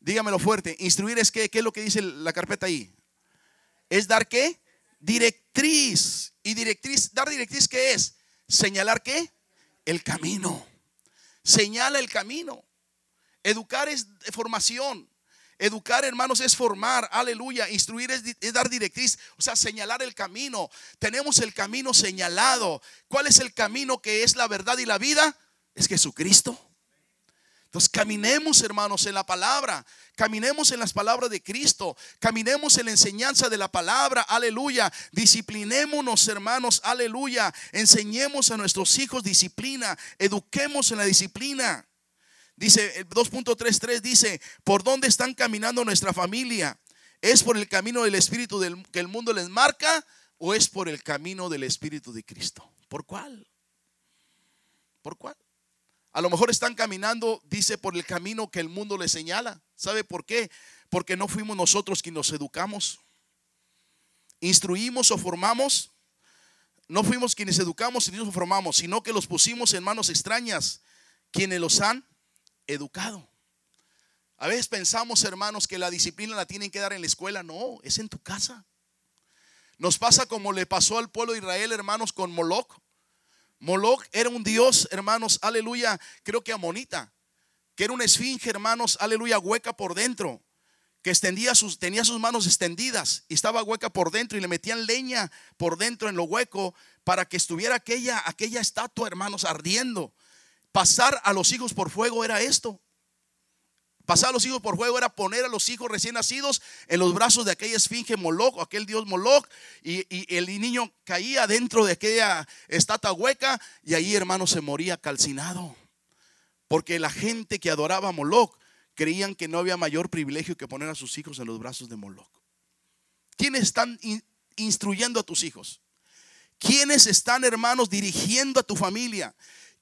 Dígamelo fuerte. Instruir es qué? ¿Qué es lo que dice la carpeta ahí? Es dar qué? Directriz. Y directriz, dar directriz, ¿qué es? Señalar qué? El camino. Señala el camino. Educar es formación. Educar, hermanos, es formar, aleluya. Instruir es, dar directriz, o sea, señalar el camino. Tenemos el camino señalado. ¿Cuál es el camino que es la verdad y la vida? Es Jesucristo. Entonces caminemos, hermanos, en la palabra. Caminemos en las palabras de Cristo. Caminemos en la enseñanza de la palabra. Aleluya. Disciplinémonos, hermanos. Aleluya. Enseñemos a nuestros hijos disciplina. Eduquemos en la disciplina. Dice el 2.33 dice, ¿por dónde están caminando nuestra familia? ¿Es por el camino del Espíritu del, que el mundo les marca o es por el camino del Espíritu de Cristo? ¿Por cuál? ¿Por cuál? A lo mejor están caminando, dice, por el camino que el mundo les señala. ¿Sabe por qué? Porque no fuimos nosotros quienes nos educamos. Instruimos o formamos. No fuimos quienes educamos y nos formamos, sino que los pusimos en manos extrañas, quienes los han educado. A veces pensamos, hermanos, que la disciplina la tienen que dar en la escuela. No, es en tu casa. Nos pasa como le pasó al pueblo de Israel, hermanos, con Moloch. Moloch era un dios, hermanos, aleluya, creo que amonita, que era una esfinge, hermanos, aleluya, hueca por dentro, que extendía sus, tenía sus manos extendidas y estaba hueca por dentro y le metían leña por dentro en lo hueco para que estuviera aquella, aquella estatua, hermanos, ardiendo. Pasar a los hijos por fuego era esto. Pasar a los hijos por fuego era poner a los hijos recién nacidos en los brazos de aquella esfinge Moloch, aquel dios Moloch, y, el niño caía dentro de aquella estatua hueca y ahí, hermano, se moría calcinado. Porque la gente que adoraba a Moloch creían que no había mayor privilegio que poner a sus hijos en los brazos de Moloch. ¿Quiénes están instruyendo a tus hijos? ¿Quiénes están, hermanos, dirigiendo a tu familia?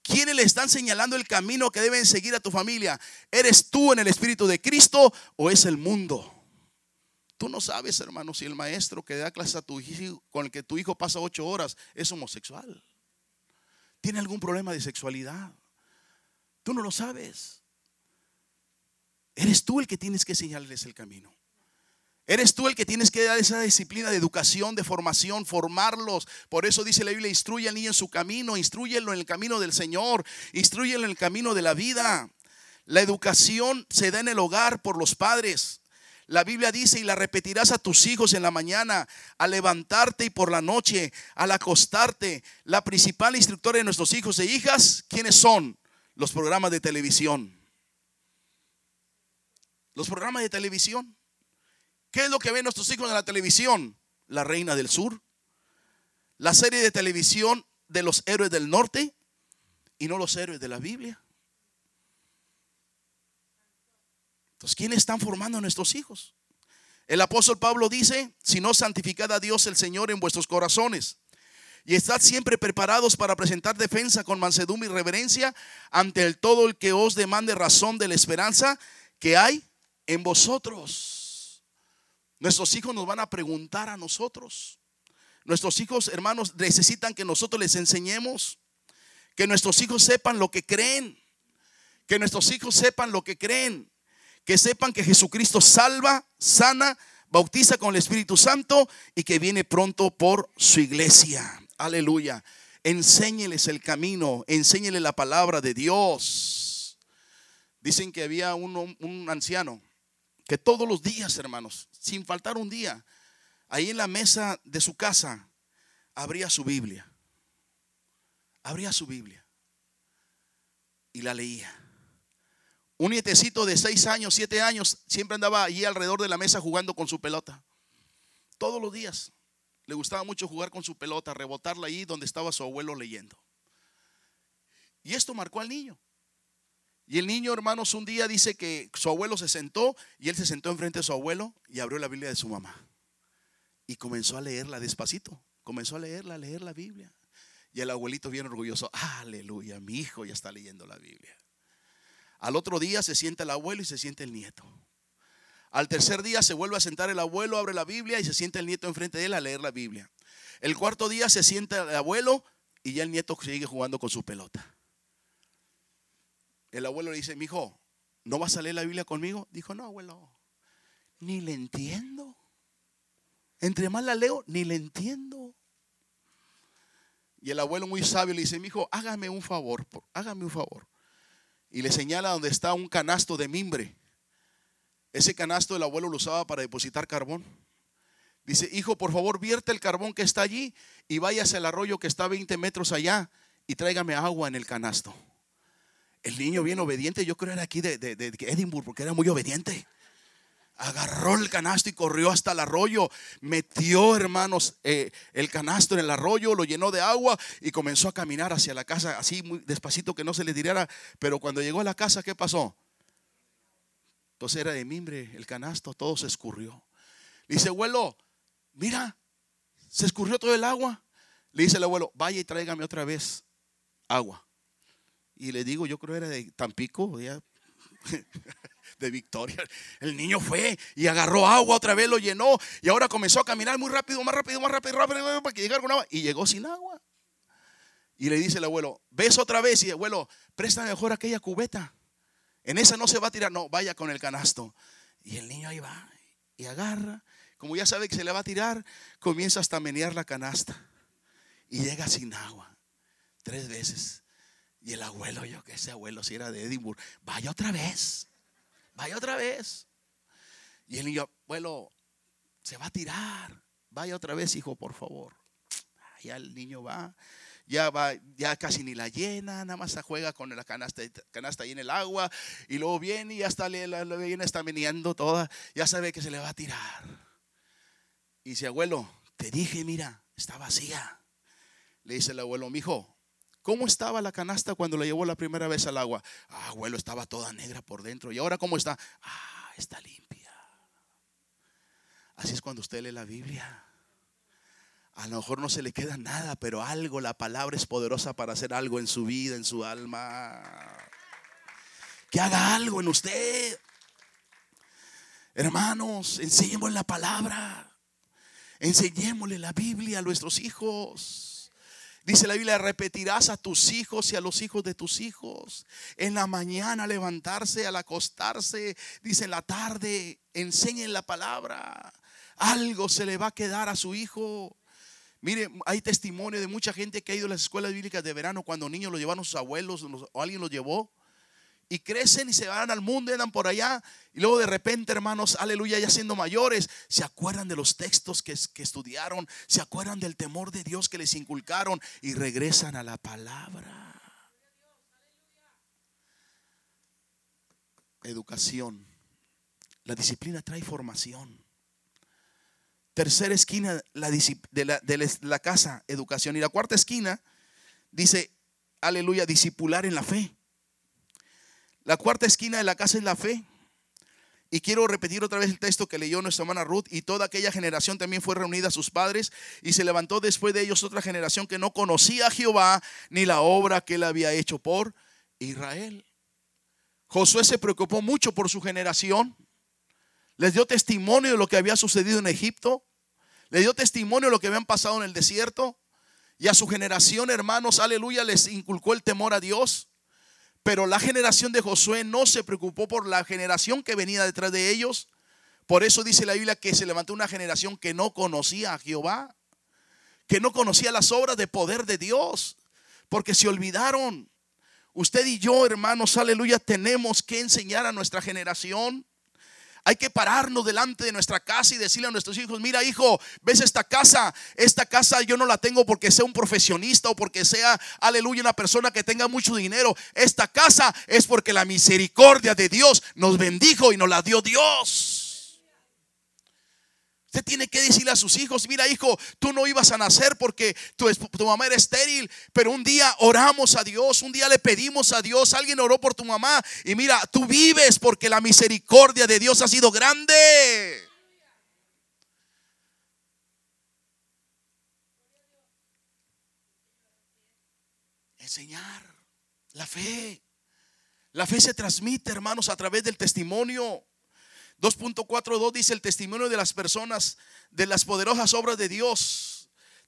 ¿Quiénes le están señalando el camino que deben seguir a tu familia? ¿Eres tú en el Espíritu de Cristo o es el mundo? Tú no sabes, hermano, si el maestro que da clases a tu hijo, con el que tu hijo pasa ocho horas, es homosexual. ¿Tiene algún problema de sexualidad? Tú no lo sabes. Eres tú el que tienes que señalarles el camino. Eres tú el que tienes que dar esa disciplina de educación, de formación, formarlos. Por eso dice la Biblia, instruye al niño en su camino, instruyelo en el camino del Señor, instruyelo en el camino de la vida. La educación se da en el hogar por los padres. La Biblia dice, y la repetirás a tus hijos en la mañana, al levantarte y por la noche, al acostarte. La principal instructora de nuestros hijos e hijas, ¿quiénes son? Los programas de televisión. Los programas de televisión. ¿Qué es lo que ven nuestros hijos en la televisión? La Reina del Sur, la serie de televisión de los héroes del norte y no los héroes de la Biblia. Entonces, ¿quiénes están formando a nuestros hijos? El apóstol Pablo dice, si no santificad a Dios el Señor en vuestros corazones. Y estad siempre preparados para presentar defensa con mansedumbre y reverencia ante el todo el que os demande razón de la esperanza que hay en vosotros. Nuestros hijos nos van a preguntar a nosotros. Nuestros hijos, hermanos, necesitan que nosotros les enseñemos, que nuestros hijos sepan lo que creen, que nuestros hijos sepan lo que creen, que sepan que Jesucristo salva, sana, bautiza con el Espíritu Santo y que viene pronto por su iglesia. Aleluya. Enséñeles el camino, enséñeles la palabra de Dios. Dicen que había un, un anciano que todos los días, hermanos, sin faltar un día, ahí en la mesa de su casa, abría su Biblia. Abría su Biblia y la leía. Un nietecito de seis años, siete años, siempre andaba allí alrededor de la mesa jugando con su pelota. Todos los días. Le gustaba mucho jugar con su pelota, rebotarla ahí donde estaba su abuelo leyendo. Y esto marcó al niño. Y el niño, hermanos, un día dice que su abuelo se sentó y él se sentó enfrente de su abuelo y abrió la Biblia de su mamá. Y comenzó a leerla despacito. Comenzó a leerla, a leer la Biblia. Y el abuelito bien orgulloso, aleluya, mi hijo ya está leyendo la Biblia. Al otro día se sienta el abuelo y se siente el nieto. Al tercer día se vuelve a sentar el abuelo, abre la Biblia y se sienta el nieto enfrente de él a leer la Biblia. El cuarto día se sienta el abuelo y ya el nieto sigue jugando con su pelota. El abuelo le dice, mi hijo, ¿no vas a leer la Biblia conmigo? Dijo, no, abuelo, ni le entiendo. Entre más la leo, ni le entiendo. Y el abuelo muy sabio le dice, mi hijo, hágame un favor, hágame un favor. Y le señala donde está un canasto de mimbre. Ese canasto el abuelo lo usaba para depositar carbón. Dice, hijo, por favor, vierte el carbón que está allí y váyase al arroyo que está a 20 metros allá y tráigame agua en el canasto. El niño bien obediente, yo creo era aquí de, de, Edimburgo, porque era muy obediente. Agarró el canasto y corrió hasta el arroyo. Metió, hermanos, eh, el canasto en el arroyo, lo llenó de agua y comenzó a caminar hacia la casa, así muy despacito que no se le tirara. Pero cuando llegó a la casa, ¿qué pasó? Entonces era de mimbre el canasto, todo se escurrió. Le dice, abuelo, mira, se escurrió todo el agua. Le dice el abuelo, vaya y tráigame otra vez agua. Y le digo, yo creo era de Tampico, de Victoria. El niño fue y agarró agua otra vez, lo llenó y ahora comenzó a caminar muy rápido, más rápido, más rápido, rápido, para que llegara con agua. Y llegó sin agua. Y le dice el abuelo, ves otra vez y abuelo, presta mejor aquella cubeta. En esa no se va a tirar, no, vaya con el canasto. Y el niño ahí va y agarra. Como ya sabe que se le va a tirar, comienza hasta menear la canasta. Y llega sin agua. Tres veces. Y el abuelo, yo que ese abuelo si era de Edimburgo, vaya otra vez, vaya otra vez. Y el niño, abuelo, se va a tirar, vaya otra vez, hijo, por favor. Ya el niño va, ya va, ya casi ni la llena, nada más se juega con la canasta, canasta ahí en el agua, y luego viene y ya está, la, está meneando toda, ya sabe que se le va a tirar. Y dice, abuelo, te dije, mira, está vacía. Le dice el abuelo, mi hijo, ¿Cómo estaba la canasta cuando la llevó la primera vez al agua? Ah, abuelo, estaba toda negra por dentro. ¿Y ahora cómo está? Ah, está limpia. Así es cuando usted lee la Biblia. A lo mejor no se le queda nada, pero algo, la palabra es poderosa para hacer algo en su vida, en su alma. Que haga algo en usted. Hermanos, enseñémosle la palabra. Enseñémosle la Biblia a nuestros hijos. Dice la Biblia, repetirás a tus hijos y a los hijos de tus hijos. En la mañana levantarse, al acostarse, dice en la tarde, enseñen la palabra. Algo se le va a quedar a su hijo. Mire, hay testimonio de mucha gente que ha ido a las escuelas bíblicas de verano cuando niños lo llevaron sus abuelos o alguien los llevó y crecen y se van al mundo y andan por allá. Y luego de repente, hermanos, aleluya, ya siendo mayores, se acuerdan de los textos que, que estudiaron, se acuerdan del temor de Dios que les inculcaron y regresan a la palabra. Educación. La disciplina trae formación. Tercera esquina la de, la, de la casa, educación. Y la cuarta esquina dice, aleluya, discipular en la fe. La cuarta esquina de la casa es la fe. Y quiero repetir otra vez el texto que leyó nuestra hermana Ruth. Y toda aquella generación también fue reunida a sus padres. Y se levantó después de ellos otra generación que no conocía a Jehová ni la obra que él había hecho por Israel. Josué se preocupó mucho por su generación. Les dio testimonio de lo que había sucedido en Egipto. Le dio testimonio de lo que habían pasado en el desierto. Y a su generación, hermanos, aleluya, les inculcó el temor a Dios. Pero la generación de Josué no se preocupó por la generación que venía detrás de ellos. Por eso dice la Biblia que se levantó una generación que no conocía a Jehová, que no conocía las obras de poder de Dios, porque se olvidaron. Usted y yo, hermanos, aleluya, tenemos que enseñar a nuestra generación hay que pararnos delante de nuestra casa y decirle a nuestros hijos, mira hijo, ves esta casa, esta casa yo no la tengo porque sea un profesionista o porque sea, aleluya, una persona que tenga mucho dinero. Esta casa es porque la misericordia de Dios nos bendijo y nos la dio Dios. Usted tiene que decirle a sus hijos, mira hijo, tú no ibas a nacer porque tu, tu, mamá era estéril, pero un día oramos a Dios, un día le pedimos a Dios, alguien oró por tu mamá y mira, tú vives porque la misericordia de Dios ha sido grande. Enseñar la fe. La fe se transmite, hermanos, a través del testimonio. 2.42 dice el testimonio de las personas, de las poderosas obras de Dios.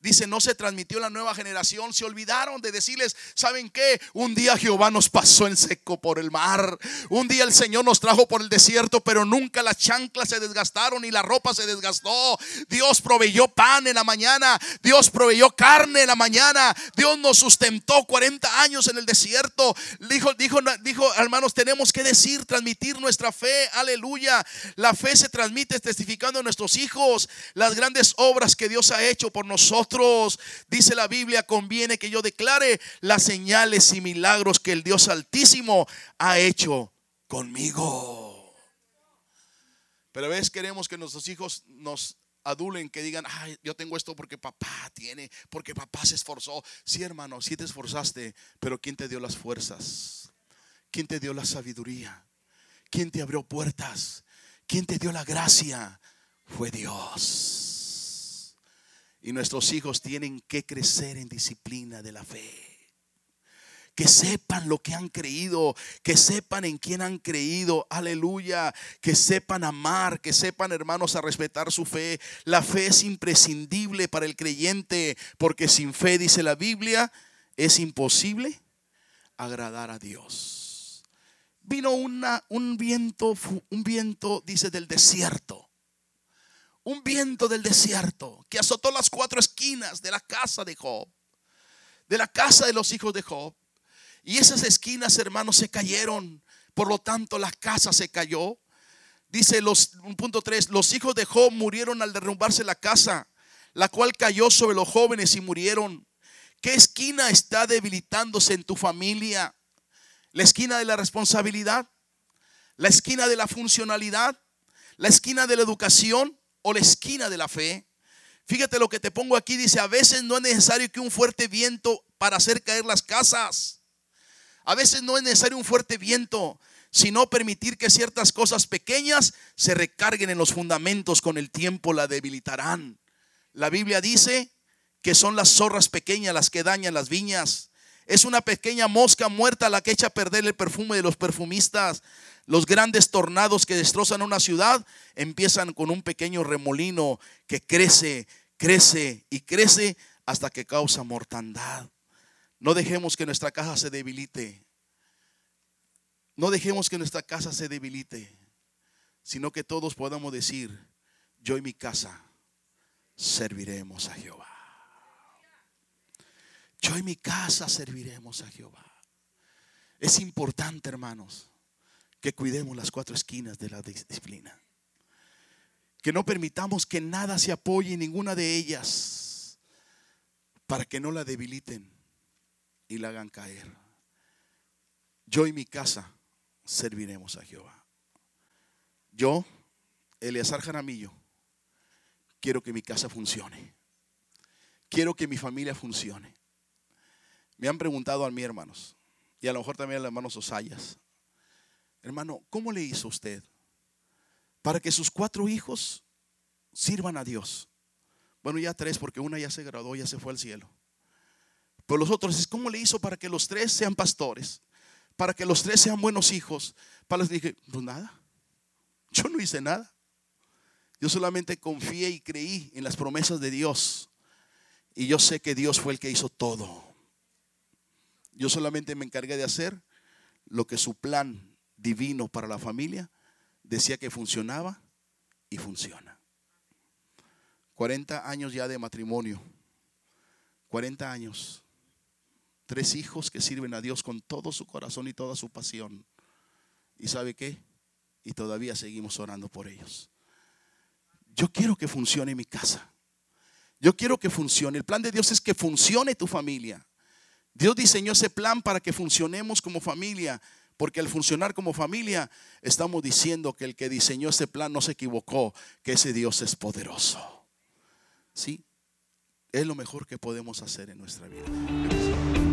Dice, no se transmitió la nueva generación. Se olvidaron de decirles, ¿saben qué? Un día Jehová nos pasó en seco por el mar. Un día el Señor nos trajo por el desierto, pero nunca las chanclas se desgastaron y la ropa se desgastó. Dios proveyó pan en la mañana. Dios proveyó carne en la mañana. Dios nos sustentó 40 años en el desierto. Dijo, dijo, dijo, hermanos, tenemos que decir, transmitir nuestra fe. Aleluya. La fe se transmite testificando a nuestros hijos las grandes obras que Dios ha hecho por nosotros dice la Biblia, conviene que yo declare las señales y milagros que el Dios Altísimo ha hecho conmigo. Pero a veces queremos que nuestros hijos nos adulen, que digan, ay, yo tengo esto porque papá tiene, porque papá se esforzó. Sí, hermano, sí te esforzaste, pero ¿quién te dio las fuerzas? ¿Quién te dio la sabiduría? ¿Quién te abrió puertas? ¿Quién te dio la gracia? Fue Dios. Y nuestros hijos tienen que crecer en disciplina de la fe. Que sepan lo que han creído, que sepan en quién han creído, aleluya, que sepan amar, que sepan hermanos a respetar su fe. La fe es imprescindible para el creyente, porque sin fe, dice la Biblia, es imposible agradar a Dios. Vino una, un viento, un viento, dice, del desierto un viento del desierto que azotó las cuatro esquinas de la casa de Job, de la casa de los hijos de Job. Y esas esquinas, hermanos, se cayeron. Por lo tanto, la casa se cayó. Dice los punto 3, los hijos de Job murieron al derrumbarse la casa, la cual cayó sobre los jóvenes y murieron. ¿Qué esquina está debilitándose en tu familia? ¿La esquina de la responsabilidad? ¿La esquina de la funcionalidad? ¿La esquina de la educación? O la esquina de la fe. Fíjate lo que te pongo aquí, dice, a veces no es necesario que un fuerte viento para hacer caer las casas. A veces no es necesario un fuerte viento, sino permitir que ciertas cosas pequeñas se recarguen en los fundamentos, con el tiempo la debilitarán. La Biblia dice que son las zorras pequeñas las que dañan las viñas. Es una pequeña mosca muerta la que echa a perder el perfume de los perfumistas. Los grandes tornados que destrozan una ciudad empiezan con un pequeño remolino que crece, crece y crece hasta que causa mortandad. No dejemos que nuestra casa se debilite. No dejemos que nuestra casa se debilite, sino que todos podamos decir, yo y mi casa serviremos a Jehová. Yo y mi casa serviremos a Jehová. Es importante, hermanos, que cuidemos las cuatro esquinas de la disciplina. Que no permitamos que nada se apoye en ninguna de ellas para que no la debiliten y la hagan caer. Yo y mi casa serviremos a Jehová. Yo, Eleazar Jaramillo, quiero que mi casa funcione. Quiero que mi familia funcione. Me han preguntado a mí, hermanos, y a lo mejor también a los hermanos Osayas, hermano, ¿cómo le hizo usted para que sus cuatro hijos sirvan a Dios. Bueno, ya tres, porque una ya se graduó, ya se fue al cielo. Pero los otros, ¿cómo le hizo para que los tres sean pastores? Para que los tres sean buenos hijos. Para les dije, pues nada. Yo no hice nada. Yo solamente confié y creí en las promesas de Dios. Y yo sé que Dios fue el que hizo todo. Yo solamente me encargué de hacer lo que su plan divino para la familia decía que funcionaba y funciona. 40 años ya de matrimonio. 40 años. Tres hijos que sirven a Dios con todo su corazón y toda su pasión. ¿Y sabe qué? Y todavía seguimos orando por ellos. Yo quiero que funcione mi casa. Yo quiero que funcione. El plan de Dios es que funcione tu familia. Dios diseñó ese plan para que funcionemos como familia. Porque al funcionar como familia, estamos diciendo que el que diseñó ese plan no se equivocó, que ese Dios es poderoso. ¿Sí? Es lo mejor que podemos hacer en nuestra vida.